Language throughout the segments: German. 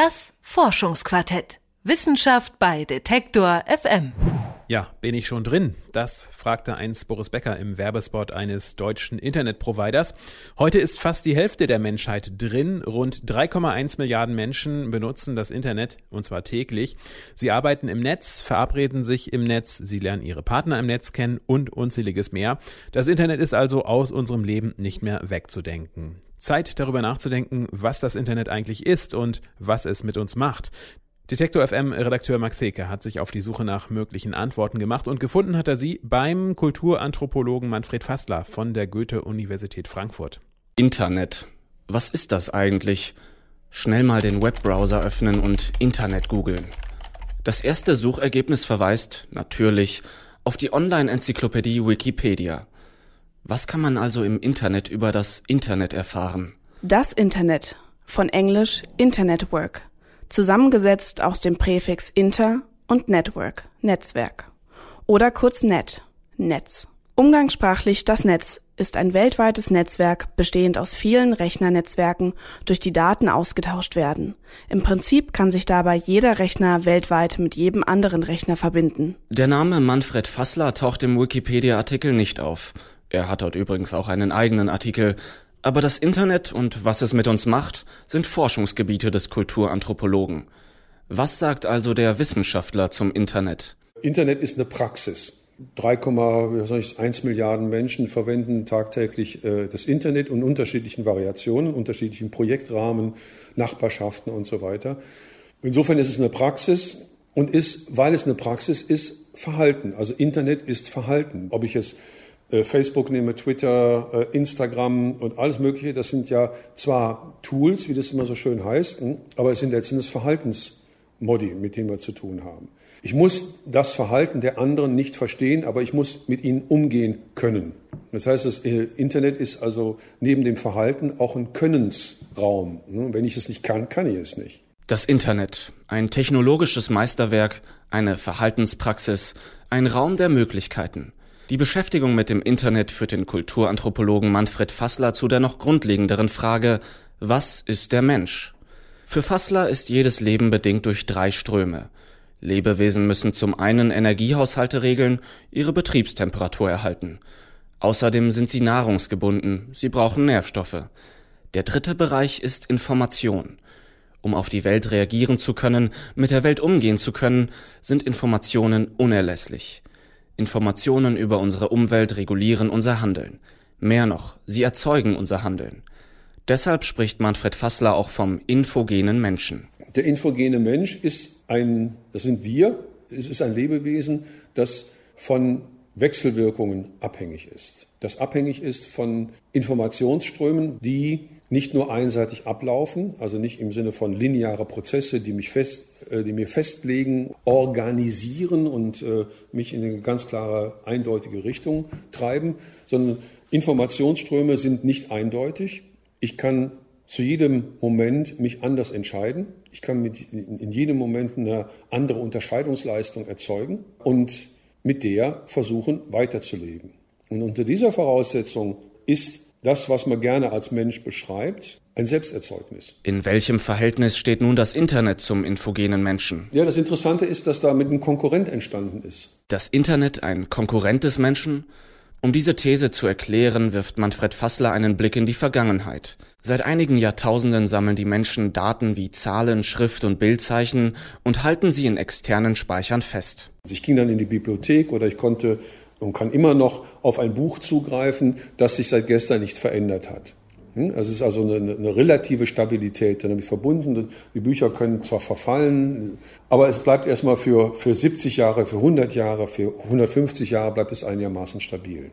Das Forschungsquartett. Wissenschaft bei Detektor FM. Ja, bin ich schon drin? Das fragte einst Boris Becker im Werbespot eines deutschen Internetproviders. Heute ist fast die Hälfte der Menschheit drin. Rund 3,1 Milliarden Menschen benutzen das Internet und zwar täglich. Sie arbeiten im Netz, verabreden sich im Netz, sie lernen ihre Partner im Netz kennen und unzähliges mehr. Das Internet ist also aus unserem Leben nicht mehr wegzudenken. Zeit darüber nachzudenken, was das Internet eigentlich ist und was es mit uns macht. Detektor FM Redakteur Max Heke hat sich auf die Suche nach möglichen Antworten gemacht und gefunden hat er sie beim Kulturanthropologen Manfred Fassler von der Goethe-Universität Frankfurt. Internet. Was ist das eigentlich? Schnell mal den Webbrowser öffnen und Internet googeln. Das erste Suchergebnis verweist, natürlich, auf die Online-Enzyklopädie Wikipedia. Was kann man also im Internet über das Internet erfahren? Das Internet, von Englisch Internetwork zusammengesetzt aus dem Präfix inter und network, Netzwerk. Oder kurz net, Netz. Umgangssprachlich das Netz ist ein weltweites Netzwerk bestehend aus vielen Rechnernetzwerken, durch die Daten ausgetauscht werden. Im Prinzip kann sich dabei jeder Rechner weltweit mit jedem anderen Rechner verbinden. Der Name Manfred Fassler taucht im Wikipedia-Artikel nicht auf. Er hat dort übrigens auch einen eigenen Artikel. Aber das Internet und was es mit uns macht, sind Forschungsgebiete des Kulturanthropologen. Was sagt also der Wissenschaftler zum Internet? Internet ist eine Praxis. 3,1 Milliarden Menschen verwenden tagtäglich äh, das Internet in unterschiedlichen Variationen, unterschiedlichen Projektrahmen, Nachbarschaften und so weiter. Insofern ist es eine Praxis und ist, weil es eine Praxis ist, Verhalten. Also Internet ist Verhalten. Ob ich äh, Facebook nehme, Twitter, äh, Instagram und alles Mögliche, das sind ja zwar Tools, wie das immer so schön heißt, hm, aber es sind letztendlich Verhaltensmodi, mit denen wir zu tun haben. Ich muss das Verhalten der anderen nicht verstehen, aber ich muss mit ihnen umgehen können. Das heißt, das äh, Internet ist also neben dem Verhalten auch ein Könnensraum. Hm, wenn ich es nicht kann, kann ich es nicht. Das Internet, ein technologisches Meisterwerk, eine Verhaltenspraxis, ein Raum der Möglichkeiten. Die Beschäftigung mit dem Internet führt den Kulturanthropologen Manfred Fassler zu der noch grundlegenderen Frage, was ist der Mensch? Für Fassler ist jedes Leben bedingt durch drei Ströme. Lebewesen müssen zum einen Energiehaushalte regeln, ihre Betriebstemperatur erhalten. Außerdem sind sie nahrungsgebunden, sie brauchen Nährstoffe. Der dritte Bereich ist Information. Um auf die Welt reagieren zu können, mit der Welt umgehen zu können, sind Informationen unerlässlich. Informationen über unsere Umwelt regulieren unser Handeln. Mehr noch, sie erzeugen unser Handeln. Deshalb spricht Manfred Fassler auch vom infogenen Menschen. Der infogene Mensch ist ein, das sind wir, es ist ein Lebewesen, das von Wechselwirkungen abhängig ist. Das abhängig ist von Informationsströmen, die nicht nur einseitig ablaufen, also nicht im Sinne von lineare Prozesse, die mich fest, äh, die mir festlegen, organisieren und äh, mich in eine ganz klare, eindeutige Richtung treiben, sondern Informationsströme sind nicht eindeutig. Ich kann zu jedem Moment mich anders entscheiden. Ich kann mit, in jedem Moment eine andere Unterscheidungsleistung erzeugen und mit der versuchen weiterzuleben. Und unter dieser Voraussetzung ist das, was man gerne als Mensch beschreibt, ein Selbsterzeugnis. In welchem Verhältnis steht nun das Internet zum infogenen Menschen? Ja, das Interessante ist, dass damit ein Konkurrent entstanden ist. Das Internet ein Konkurrent des Menschen? Um diese These zu erklären, wirft Manfred Fassler einen Blick in die Vergangenheit. Seit einigen Jahrtausenden sammeln die Menschen Daten wie Zahlen, Schrift und Bildzeichen und halten sie in externen Speichern fest. Ich ging dann in die Bibliothek oder ich konnte und kann immer noch auf ein Buch zugreifen, das sich seit gestern nicht verändert hat. Also es ist also eine, eine relative Stabilität damit verbunden. Die Bücher können zwar verfallen, aber es bleibt erstmal für, für 70 Jahre, für 100 Jahre, für 150 Jahre bleibt es einigermaßen stabil.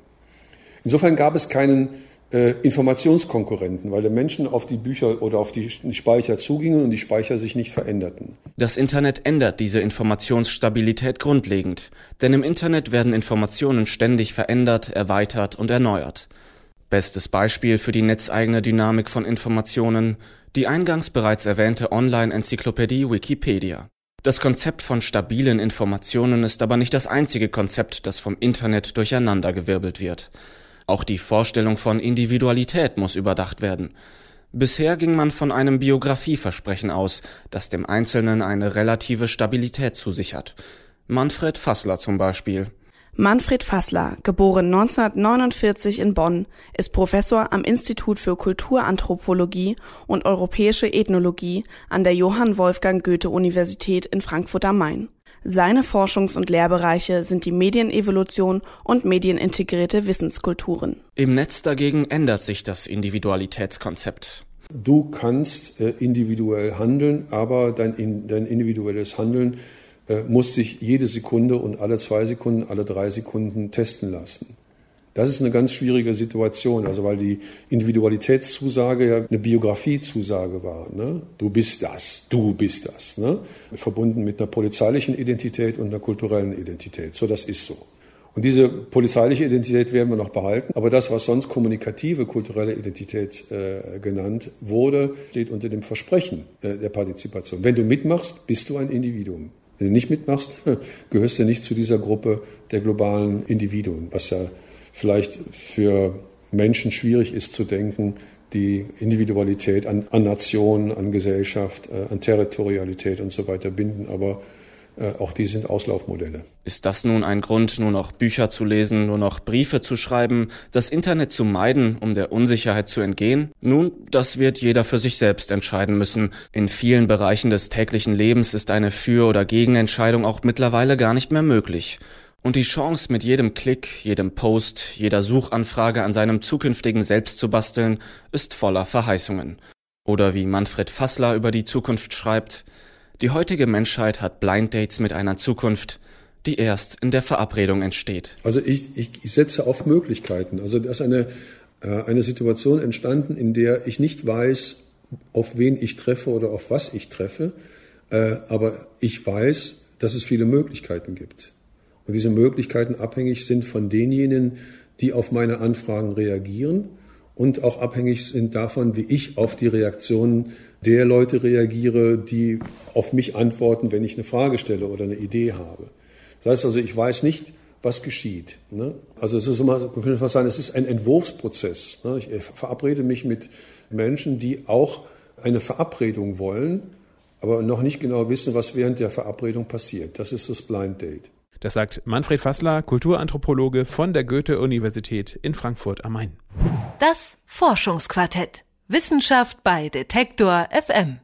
Insofern gab es keinen Informationskonkurrenten, weil die Menschen auf die Bücher oder auf die Speicher zugingen und die Speicher sich nicht veränderten. Das Internet ändert diese Informationsstabilität grundlegend, denn im Internet werden Informationen ständig verändert, erweitert und erneuert. Bestes Beispiel für die netzeigene Dynamik von Informationen die eingangs bereits erwähnte Online-Enzyklopädie Wikipedia. Das Konzept von stabilen Informationen ist aber nicht das einzige Konzept, das vom Internet durcheinandergewirbelt wird. Auch die Vorstellung von Individualität muss überdacht werden. Bisher ging man von einem Biografieversprechen aus, das dem Einzelnen eine relative Stabilität zusichert. Manfred Fassler zum Beispiel. Manfred Fassler, geboren 1949 in Bonn, ist Professor am Institut für Kulturanthropologie und Europäische Ethnologie an der Johann Wolfgang Goethe Universität in Frankfurt am Main. Seine Forschungs- und Lehrbereiche sind die Medienevolution und medienintegrierte Wissenskulturen. Im Netz dagegen ändert sich das Individualitätskonzept. Du kannst äh, individuell handeln, aber dein, dein individuelles Handeln äh, muss sich jede Sekunde und alle zwei Sekunden, alle drei Sekunden testen lassen. Das ist eine ganz schwierige Situation, also weil die Individualitätszusage ja eine Biografiezusage war. Ne? Du bist das, du bist das. Ne? Verbunden mit einer polizeilichen Identität und einer kulturellen Identität. So, das ist so. Und diese polizeiliche Identität werden wir noch behalten. Aber das, was sonst kommunikative kulturelle Identität äh, genannt wurde, steht unter dem Versprechen äh, der Partizipation. Wenn du mitmachst, bist du ein Individuum. Wenn du nicht mitmachst, gehörst du nicht zu dieser Gruppe der globalen Individuen, was ja vielleicht für Menschen schwierig ist zu denken, die Individualität an, an Nationen, an Gesellschaft, äh, an Territorialität und so weiter binden. Aber äh, auch die sind Auslaufmodelle. Ist das nun ein Grund, nur noch Bücher zu lesen, nur noch Briefe zu schreiben, das Internet zu meiden, um der Unsicherheit zu entgehen? Nun, das wird jeder für sich selbst entscheiden müssen. In vielen Bereichen des täglichen Lebens ist eine Für- oder Gegenentscheidung auch mittlerweile gar nicht mehr möglich. Und die Chance, mit jedem Klick, jedem Post, jeder Suchanfrage an seinem zukünftigen Selbst zu basteln, ist voller Verheißungen. Oder wie Manfred Fassler über die Zukunft schreibt, die heutige Menschheit hat Blind Dates mit einer Zukunft, die erst in der Verabredung entsteht. Also ich, ich, setze auf Möglichkeiten. Also da ist eine, äh, eine Situation entstanden, in der ich nicht weiß, auf wen ich treffe oder auf was ich treffe, äh, aber ich weiß, dass es viele Möglichkeiten gibt. Und diese Möglichkeiten abhängig sind von denjenigen, die auf meine Anfragen reagieren und auch abhängig sind davon, wie ich auf die Reaktionen der Leute reagiere, die auf mich antworten, wenn ich eine Frage stelle oder eine Idee habe. Das heißt also, ich weiß nicht, was geschieht. Ne? Also es ist immer, könnte fast sagen, es ist ein Entwurfsprozess. Ne? Ich verabrede mich mit Menschen, die auch eine Verabredung wollen, aber noch nicht genau wissen, was während der Verabredung passiert. Das ist das Blind Date. Das sagt Manfred Fassler, Kulturanthropologe von der Goethe-Universität in Frankfurt am Main. Das Forschungsquartett. Wissenschaft bei Detektor FM.